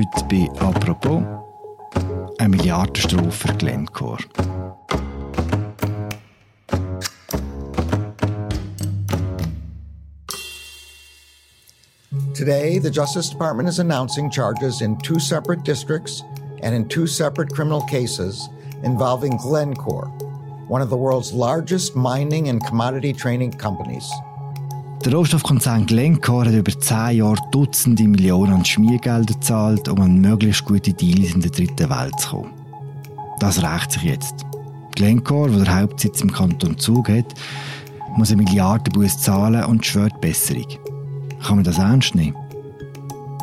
Heute bei «Apropos» eine Milliardenstrophe Glencore. Today, the Justice Department is announcing charges in two separate districts and in two separate criminal cases involving Glencore, one of the world's largest mining and commodity trading companies. Der Rohstoffkonzern Glencore hat über zehn Jahre Dutzende Millionen an Schmiergelder gezahlt, um an möglichst gute Deals in der dritten Welt zu kommen. Das rächt sich jetzt. Glencore, wo der Hauptsitz im Kanton Zug hat, muss eine Milliardenbuß zahlen und schwört Besserung. Kann man das ernst nehmen?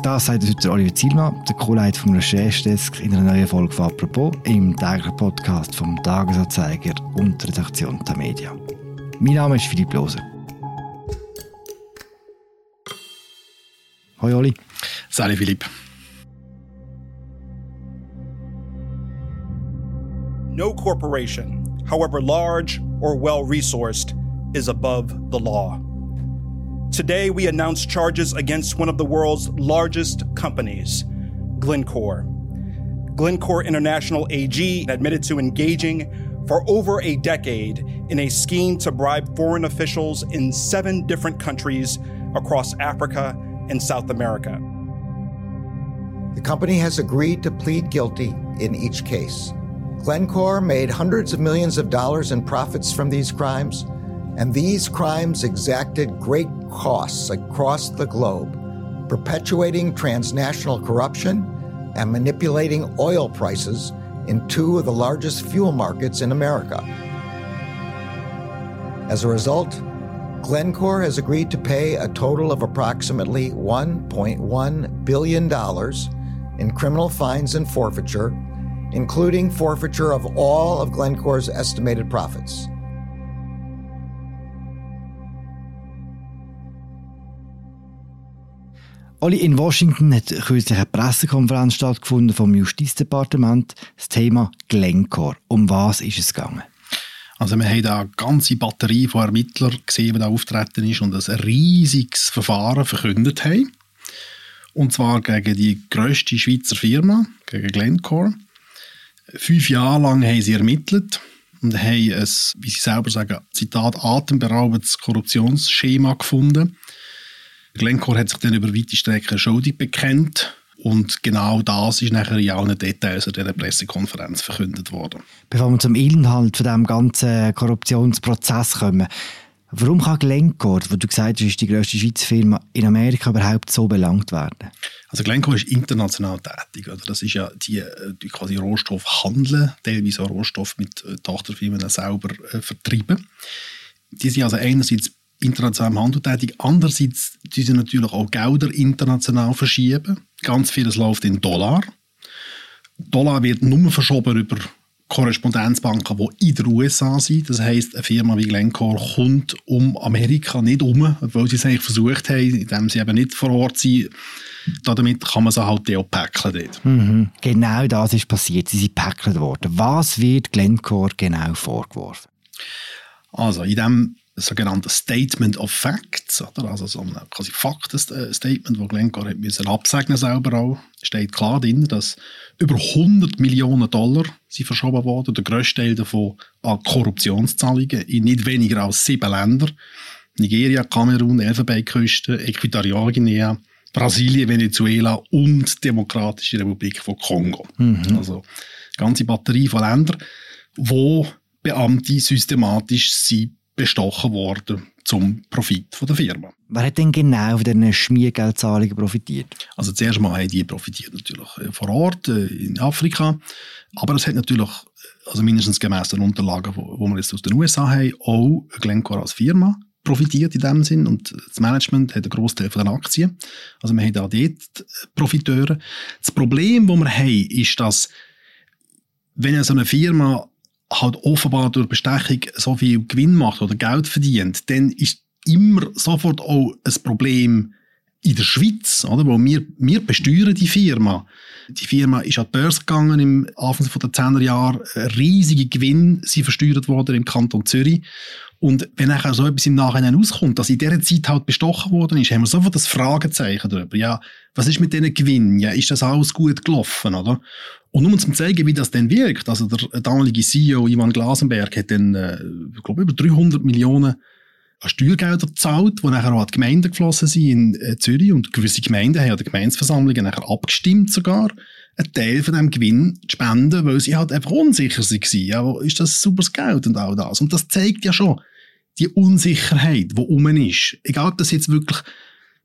Das sagt heute Oliver Zielmann, der Co-Leiter vom Recherchedesk in einer neuen Folge von «Apropos» im täglichen Podcast vom Tagesanzeiger und der Redaktion der Media. Mein Name ist Philipp Loser. Hoi Oli. Salut Philipp. No corporation, however large or well resourced, is above the law. Today, we announce charges against one of the world's largest companies, Glencore. Glencore International AG admitted to engaging for over a decade in a scheme to bribe foreign officials in seven different countries across Africa and South America. The company has agreed to plead guilty in each case. Glencore made hundreds of millions of dollars in profits from these crimes, and these crimes exacted great costs across the globe, perpetuating transnational corruption and manipulating oil prices in two of the largest fuel markets in America. As a result, Glencore has agreed to pay a total of approximately $1.1 billion in criminal fines and forfeiture, including forfeiture of all of Glencore's estimated profits. Oli, in Washington hat kürzlich eine Pressekonferenz stattgefunden vom Justizdepartement. Das Thema Glencore. Um was ist es gegangen? Also wir haben da eine ganze Batterie von Ermittlern gesehen, die da auftreten ist und ein riesiges Verfahren verkündet haben. Und zwar gegen die grösste Schweizer Firma, gegen Glencore. Fünf Jahre lang haben sie ermittelt und haben ein, wie sie selber sagen, Zitat, atemberaubendes Korruptionsschema gefunden Glencore hat sich dann über weite Strecken schuldig bekennt. Und genau das ist nachher in allen Details in dieser Pressekonferenz verkündet worden. Bevor wir zum Inhalt von diesem ganzen Korruptionsprozess kommen, warum kann Glencore, wo du gesagt hast, ist die grösste Schweizer Firma, in Amerika überhaupt so belangt werden? Also Glencore ist international tätig. Oder? Das ist ja die, die quasi Rohstoff handeln, teilweise auch Rohstoff mit äh, Tochterfirmen selber äh, vertreiben. Die sind also einerseits international im Handel tätig. Andererseits die sie natürlich auch Gelder international verschieben. Ganz vieles läuft in Dollar. Dollar wird nur verschoben über Korrespondenzbanken, die in den USA sind. Das heisst, eine Firma wie Glencore kommt um Amerika nicht um, obwohl sie es eigentlich versucht haben, indem sie eben nicht vor Ort sind. Damit kann man sie halt auch packeln dort. Mhm. Genau das ist passiert. Sie sind packelt worden. Was wird Glencore genau vorgeworfen? Also, in diesem sogenannte Statement of Facts, oder? also so ein quasi Faktenstatement, das Glencore hat müssen absegnen selber auch, steht klar drin, dass über 100 Millionen Dollar sind verschoben worden, der grösste Teil davon an Korruptionszahlungen in nicht weniger als sieben Ländern. Nigeria, Kamerun, Elfenbeinküste, Äquatorialguinea, Brasilien, Venezuela und Demokratische Republik von Kongo. Mhm. Also eine ganze Batterie von Ländern, wo Beamte systematisch sind bestochen worden zum Profit von der Firma. Wer hat denn genau von diesen Schmiergeldzahlungen profitiert? Also zuerst mal haben die profitiert natürlich äh, vor Ort äh, in Afrika, aber es hat natürlich, also mindestens gemäß den Unterlagen, wo wir jetzt aus den USA haben, auch Glencore als Firma profitiert in dem Sinn und das Management hat einen Großteil von den Aktien. Also wir haben da dort Profiteure. Das Problem, das wir haben, ist, dass wenn so eine Firma halt offenbar durch Bestechung so viel Gewinn macht oder Geld verdient, dann ist immer sofort auch ein Problem, in der Schweiz, oder, wo wir, wir besteuern die Firma. Die Firma ist an die Börse gegangen im Anfang der 10er Jahre. Riesige Gewinn sind versteuert worden im Kanton Zürich. Und wenn auch so etwas im Nachhinein auskommt, dass in dieser Zeit halt bestochen worden ist, haben wir sofort das Fragezeichen darüber. Ja, was ist mit diesen Gewinnen? Ja, ist das alles gut gelaufen, oder? Und um zu zeigen, wie das denn wirkt, also der damalige CEO Ivan Glasenberg hat dann, äh, ich glaube, über 300 Millionen an Steuergelder gezahlt, die nachher auch an die Gemeinden geflossen sind in äh, Zürich und gewisse Gemeinden haben an der Gemeinsversammlungen nachher abgestimmt sogar, einen Teil von diesem Gewinn zu spenden, weil sie halt einfach unsicher waren. Ja, ist das super Geld und all das? Und das zeigt ja schon die Unsicherheit, die um ist. Egal, ob das jetzt wirklich,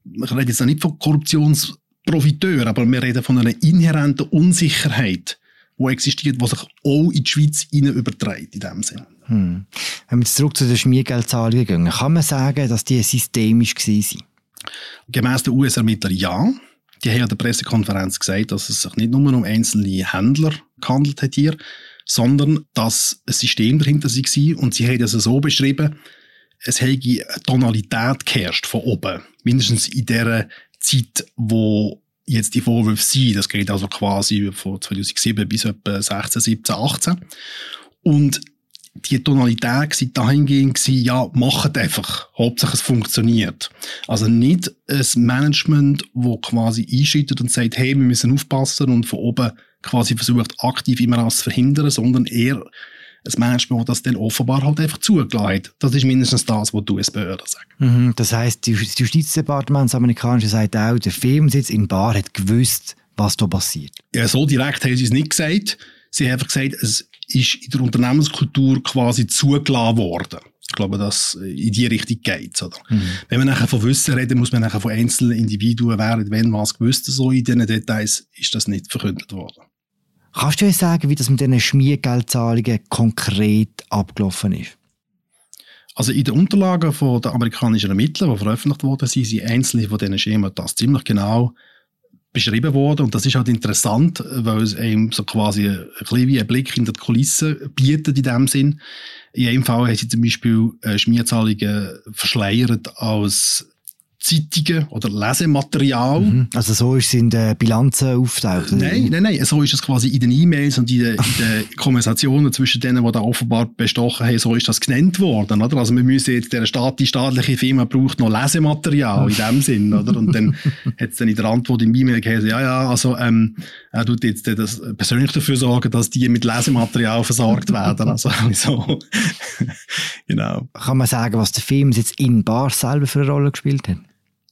ich rede jetzt nicht von Korruptionsprofiteuren, aber wir reden von einer inhärenten Unsicherheit, die existiert, die sich auch in die Schweiz überträgt, in dem Sinne. Hm. Wenn wir zurück zu den Schmiergeldzahlungen gehen, kann man sagen, dass die systemisch waren? Gemäss den US-Ermittlern ja. Die haben an der Pressekonferenz gesagt, dass es sich nicht nur um einzelne Händler gehandelt hat hier, sondern dass ein System dahinter war und sie haben das so beschrieben, es hätte eine Tonalität geherrscht von oben. Mindestens in der Zeit, wo jetzt die Vorwürfe sind. Das geht also quasi von 2007 bis etwa 16, 17, 18. Und die Tonalität war dahingehend, ja, macht einfach. Hauptsache es funktioniert. Also nicht ein Management, das quasi einschüttet und sagt, hey, wir müssen aufpassen und von oben quasi versucht, aktiv immer alles zu verhindern, sondern eher ein Management, das dann offenbar halt einfach zugelassen hat. Das ist mindestens das, was du als Behörde sagst. Mhm, das heisst, das Justizdepartement, das amerikanische, sagt auch, der Firmensitz in Bar hat gewusst, was da passiert. Ja, so direkt haben sie es nicht gesagt. Sie haben einfach gesagt, es ist in der Unternehmenskultur quasi zugelassen worden. Ich glaube, dass in die Richtung geht. Oder? Mhm. Wenn man nachher von Wissen reden, muss man nachher von einzelnen Individuen, während wenn was gewusst, so in diesen Details ist das nicht verkündet worden. Kannst du uns sagen, wie das mit diesen Schmiergeldzahlungen konkret abgelaufen ist? Also in den Unterlagen von der amerikanischen Ermittler, die veröffentlicht wurden, sind, sind einzelne von diesen Schemen das ziemlich genau beschrieben worden. Und das ist halt interessant, weil es einem so quasi ein wie ein Blick in die Kulisse bietet in dem Sinn. In einem Fall haben sie zum Beispiel äh, Schmierzahlungen verschleiert als Zeitungen oder Lesematerial. Mhm. Also so ist es in den Bilanzen auftaucht? Nein, nein, nein. So ist es quasi in den E-Mails und in den, in den Konversationen zwischen denen, die da offenbar bestochen haben, so ist das genannt worden. Oder? Also wir müssen jetzt, der Staat, die staatliche Firma braucht noch Lesematerial in dem Sinn. Oder? Und dann hat es dann in der Antwort im E-Mail geheißen, ja, ja, also ähm, er tut jetzt das persönlich dafür sorgen, dass die mit Lesematerial versorgt werden. Also so. genau. Kann man sagen, was der Film jetzt in Bar selber für eine Rolle gespielt hat?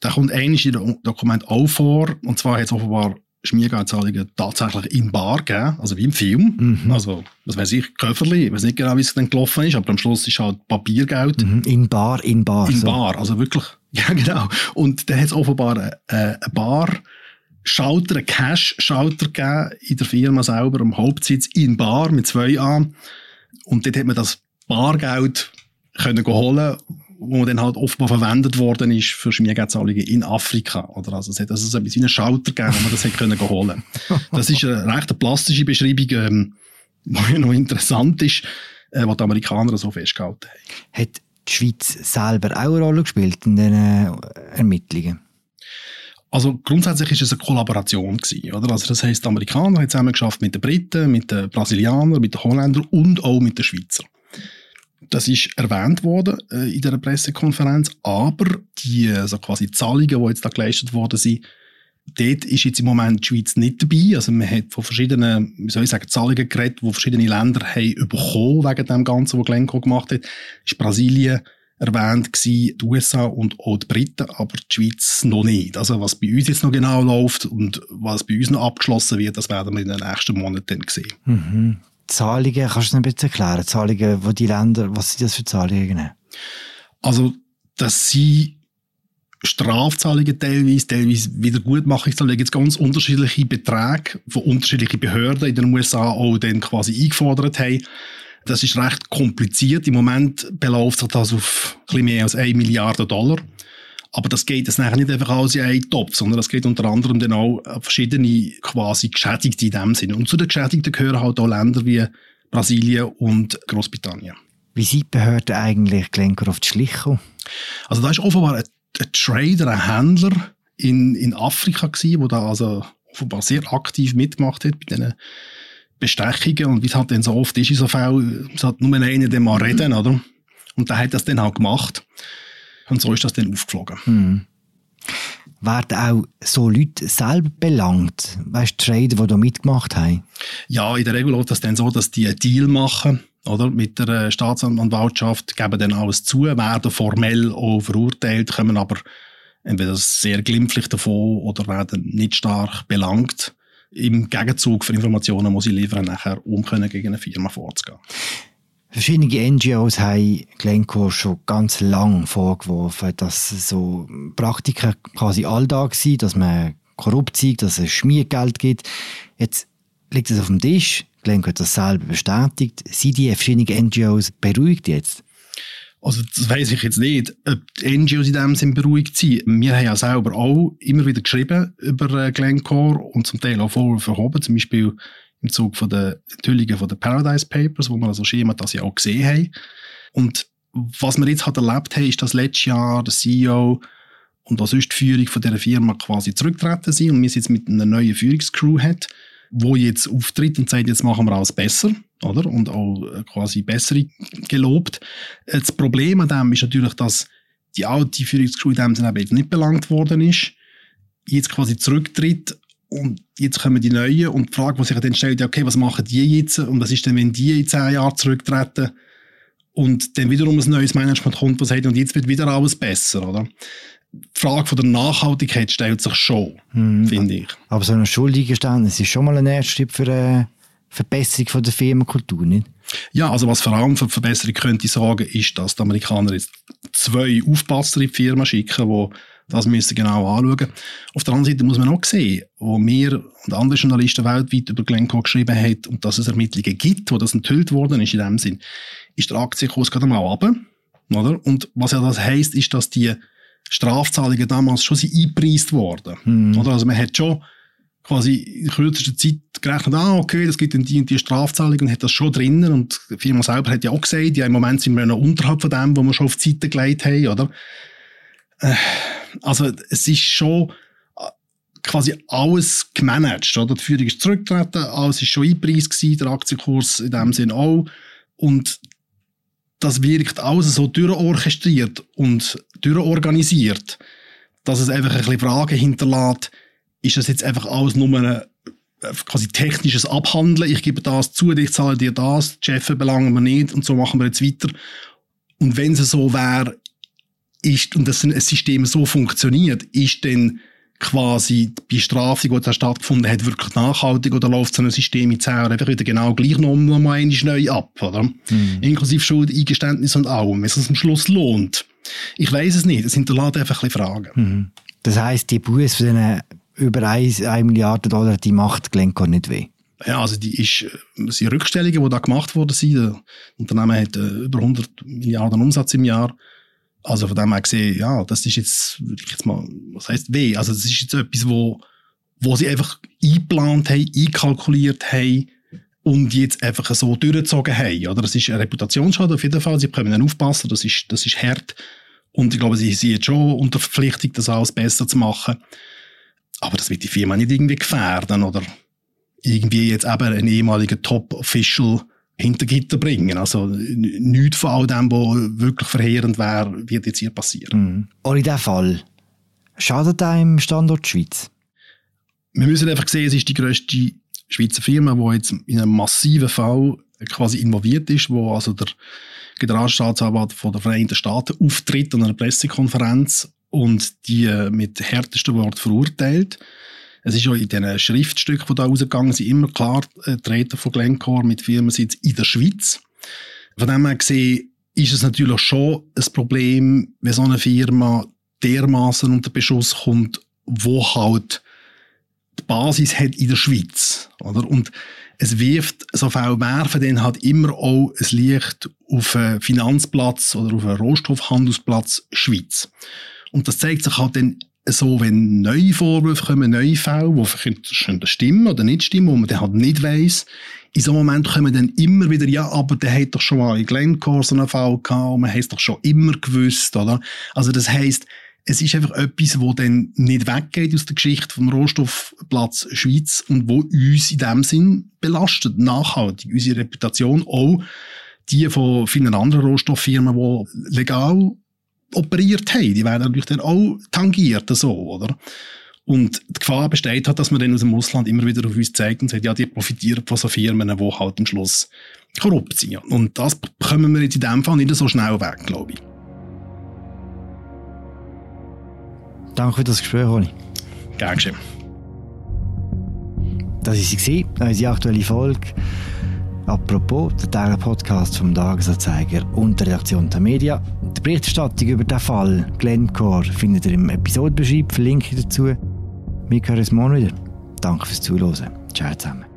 Da kommt einiges in dem Dokument auch vor. Und zwar hat es offenbar Schmiergeldzahlungen tatsächlich in Bar gegeben, also wie im Film. Mhm. Also, was weiß ich, Köfferli, ich weiß nicht genau, wie es dann gelaufen ist, aber am Schluss ist halt Papiergeld. Mhm. In Bar, in Bar. In so. Bar, also wirklich, ja genau. Und da hat es offenbar eine, eine Bar, Schalter, einen Cash-Schalter gegeben in der Firma selber, am Hauptsitz in Bar mit zwei A. Und dort hat man das Bargeld können holen wo dann halt offenbar verwendet worden ist für Schmiergeldzahlungen in Afrika. Oder also es hat also so ein bisschen einen Schalter gegeben, wo man das hätte können holen Das ist eine recht plastische Beschreibung, ähm, die noch interessant ist, äh, was die Amerikaner so festgehalten haben. Hat die Schweiz selber auch eine Rolle gespielt in den äh, Ermittlungen? Also grundsätzlich ist es eine Kollaboration gewesen, oder? Also das heisst, die Amerikaner haben zusammen geschafft mit den Briten, mit den Brasilianern, mit den Holländern und auch mit den Schweizern. Das ist erwähnt worden äh, in der Pressekonferenz, aber die so quasi Zahlungen, die jetzt da geleistet worden sind, dort ist jetzt im Moment die Schweiz nicht dabei. Also man hat von verschiedenen, wie soll ich sagen, Zahlungen geredet, die verschiedene Länder haben bekommen wegen dem Ganzen, was Glencoe gemacht hat. Ist Brasilien erwähnt gewesen, die USA und auch die Briten, aber die Schweiz noch nicht. Also was bei uns jetzt noch genau läuft und was bei uns noch abgeschlossen wird, das werden wir in den nächsten Monaten sehen. Mhm. Zahlungen, kannst du ein bisschen erklären? Zahlungen, wo die Länder, was sind das für Zahlungen? Also, das sind Strafzahlungen teilweise, teilweise Wiedergutmachungszahlungen, jetzt ganz unterschiedliche Beträge von unterschiedlichen Behörden in den USA auch dann quasi eingefordert haben. Das ist recht kompliziert. Im Moment beläuft sich das auf ein bisschen mehr als 1 Milliarde Dollar. Aber das geht jetzt nicht einfach alles in einen Topf, sondern das geht unter anderem dann auch verschiedene quasi Geschädigte in dem Sinne. Und zu den Geschädigten gehören halt auch Länder wie Brasilien und Großbritannien. Wie sind die Behörden eigentlich Glencore auf die Schliche Also da ist offenbar ein, ein Trader, ein Händler in, in Afrika gewesen, wo da also offenbar sehr aktiv mitgemacht hat bei diesen Bestechungen und wie es halt dann so oft ist in so Fällen, es hat nur einer, der mal reden, oder? Und der hat das dann auch gemacht. Und so ist das dann aufgeflogen. Hm. Werden auch so Leute selber belangt? Weißt du, Trader, die da mitgemacht haben? Ja, in der Regel läuft das dann so, dass die einen Deal machen oder, mit der äh, Staatsanwaltschaft, geben dann alles zu, werden formell auch verurteilt, kommen aber entweder sehr glimpflich davon oder werden nicht stark belangt. Im Gegenzug für Informationen muss ich liefern, nachher um können gegen eine Firma vorzugehen. Verschiedene NGOs haben Glencore schon ganz lang vorgeworfen, dass so Praktiken quasi alltag sind, dass man korrupt sind, dass es Schmiergeld gibt. Jetzt liegt es auf dem Tisch. Glencore hat das selber bestätigt. Sind die verschiedenen NGOs beruhigt jetzt? Also das weiß ich jetzt nicht, ob die NGOs in dem Sinn beruhigt sind. Wir haben ja selber auch immer wieder geschrieben über äh, Glencore und zum Teil auch voll verhoben, zum Beispiel im Zug von der Enthüllungen von den Paradise Papers, wo wir also Schema das ja auch gesehen haben. Und was wir jetzt halt erlebt haben, ist, dass letztes Jahr der CEO und auch sonst die Führung von dieser Firma quasi zurückgetreten sind und wir jetzt mit einer neuen Führungscrew hat, wo jetzt auftritt und sagt, jetzt machen wir alles besser oder? Und auch äh, quasi bessere gelobt. Äh, das Problem an dem ist natürlich, dass die alte Führungscrew in dem Sinne eben nicht belangt worden ist, jetzt quasi zurücktritt und jetzt kommen die Neuen und die Frage, die sich dann stellt, okay, was machen die jetzt und was ist denn, wenn die in zehn Jahren zurücktreten und dann wiederum ein neues Management kommt, das sagt, und jetzt wird wieder alles besser, oder? Die Frage von der Nachhaltigkeit stellt sich schon, hm, finde ich. Aber so ein Schuldigeständnis ist schon mal ein erster Schritt für eine Verbesserung von der Firmenkultur, nicht? Ja, also was vor allem für Verbesserung könnte ich sagen, ist, dass die Amerikaner jetzt zwei Aufpasser in die Firma schicken, die das müssen genau anschauen. Auf der anderen Seite muss man auch sehen, wo wir und andere Journalisten weltweit über Glencoe geschrieben haben und dass es Ermittlungen gibt, wo das enthüllt worden ist in dem Sinn, ist der Aktienkurs gerade mal runter, oder? Und was ja das heisst, ist, dass die Strafzahlungen damals schon eingepreist worden, mhm. oder? Also man hat schon quasi in kürzester Zeit gerechnet, ah, okay, das gibt dann die und die Strafzahlung und hat das schon drinnen und die Firma selber hat ja auch gesagt, ja, im Moment sind wir noch unterhalb von dem, wo wir schon auf die Seite gelegt haben, oder? Äh, also, es ist schon äh, quasi alles gemanagt, oder? Die Führung ist zurückgetreten, alles ist schon einpreist gewesen, der Aktienkurs in dem Sinn auch und das wirkt alles so durchorchestriert und durchorganisiert, dass es einfach ein bisschen Fragen hinterlässt, ist das jetzt einfach alles nur ein äh, quasi technisches Abhandeln. Ich gebe das zu, ich zahle dir das, die Chefs belangen wir nicht und so machen wir jetzt weiter. Und wenn es so wäre, ist, und das ein System so funktioniert, ist dann quasi die Bestrafung, die da stattgefunden hat, wirklich nachhaltig oder läuft so ein System in zehn Jahren einfach wieder genau gleich noch mal neu ab, oder? Mhm. Inklusive Schuld, Eingeständnis und allem, wenn es am Schluss lohnt. Ich weiß es nicht, es hinterlässt einfach ein bisschen Fragen. Mhm. Das heisst, die Buße für diesen über 1, 1 Milliarde Dollar, die macht Glencore nicht weh. Ja, also die ist, das sind Rückstellungen, die da gemacht worden sind. Das Unternehmen hat äh, über 100 Milliarden Umsatz im Jahr. Also von dem her gesehen, ja, das ist jetzt, würde ich jetzt mal, was heißt weh? Also das ist jetzt etwas, wo, wo sie einfach eingeplant haben, einkalkuliert haben und jetzt einfach so durchgezogen haben. Oder? Das ist ein Reputationsschaden auf jeden Fall. Sie können dann aufpassen, das ist, das ist hart. Und ich glaube, sie sind jetzt schon unter Verpflichtung, das alles besser zu machen. Aber das wird die Firma nicht irgendwie gefährden oder irgendwie jetzt eben einen ehemaligen Top-Official hinter Gitter bringen. Also nichts von all dem, was wirklich verheerend wäre, wird jetzt hier passieren. Mhm. Auch in diesem Fall, schadet einem Standort Schweiz? Wir müssen einfach sehen, es ist die grösste Schweizer Firma, die jetzt in einem massiven Fall quasi involviert ist, wo also der Generalstaatsanwalt von der Vereinigten Staaten auftritt an einer Pressekonferenz und die mit härtesten Worten verurteilt. Es ist ja in diesen Schriftstücken, die da rausgegangen sind, immer klar äh, treten von Glencore mit Firmensitz in der Schweiz. Von dem her gesehen ist es natürlich schon ein Problem, wenn so eine Firma dermaßen unter Beschuss kommt, wo halt die Basis hat in der Schweiz. Oder? Und es wirft, so viel werfen dann halt immer auch ein Licht auf einen Finanzplatz oder auf einen Rohstoffhandelsplatz Schweiz. Und das zeigt sich halt dann so, wenn neue Vorwürfe kommen, neue Fälle, die vielleicht stimmen oder nicht stimmen, wo man dann halt nicht weiss, in so einem Moment kommen dann immer wieder, ja, aber der hat doch schon mal in Glencore so einen Fall gehabt, man hat es doch schon immer gewusst, oder? Also das heisst, es ist einfach etwas, wo dann nicht weggeht aus der Geschichte vom Rohstoffplatz Schweiz und wo uns in dem Sinn belastet, nachhaltig, unsere Reputation, auch die von vielen anderen Rohstofffirmen, die legal operiert haben, die werden natürlich dann auch tangiert, so, oder? Und die Gefahr besteht halt, dass man dann aus dem Ausland immer wieder auf uns zeigt und sagt, ja, die profitieren von so Firmen, die halt am Schluss korrupt sind. Und das bekommen wir jetzt in dem Fall nicht so schnell weg, glaube ich. Danke für das Gespräch, Ronny. Gern geschehen. Das war sie, unsere aktuelle Folge. Apropos, der tägliche Podcast vom Tagesanzeiger und der Redaktion der Media. Die Berichterstattung über den Fall Glencore findet ihr im Episodenbeschreib, verlinke ich dazu. Wir hören uns morgen wieder. Danke fürs Zuhören. Ciao zusammen.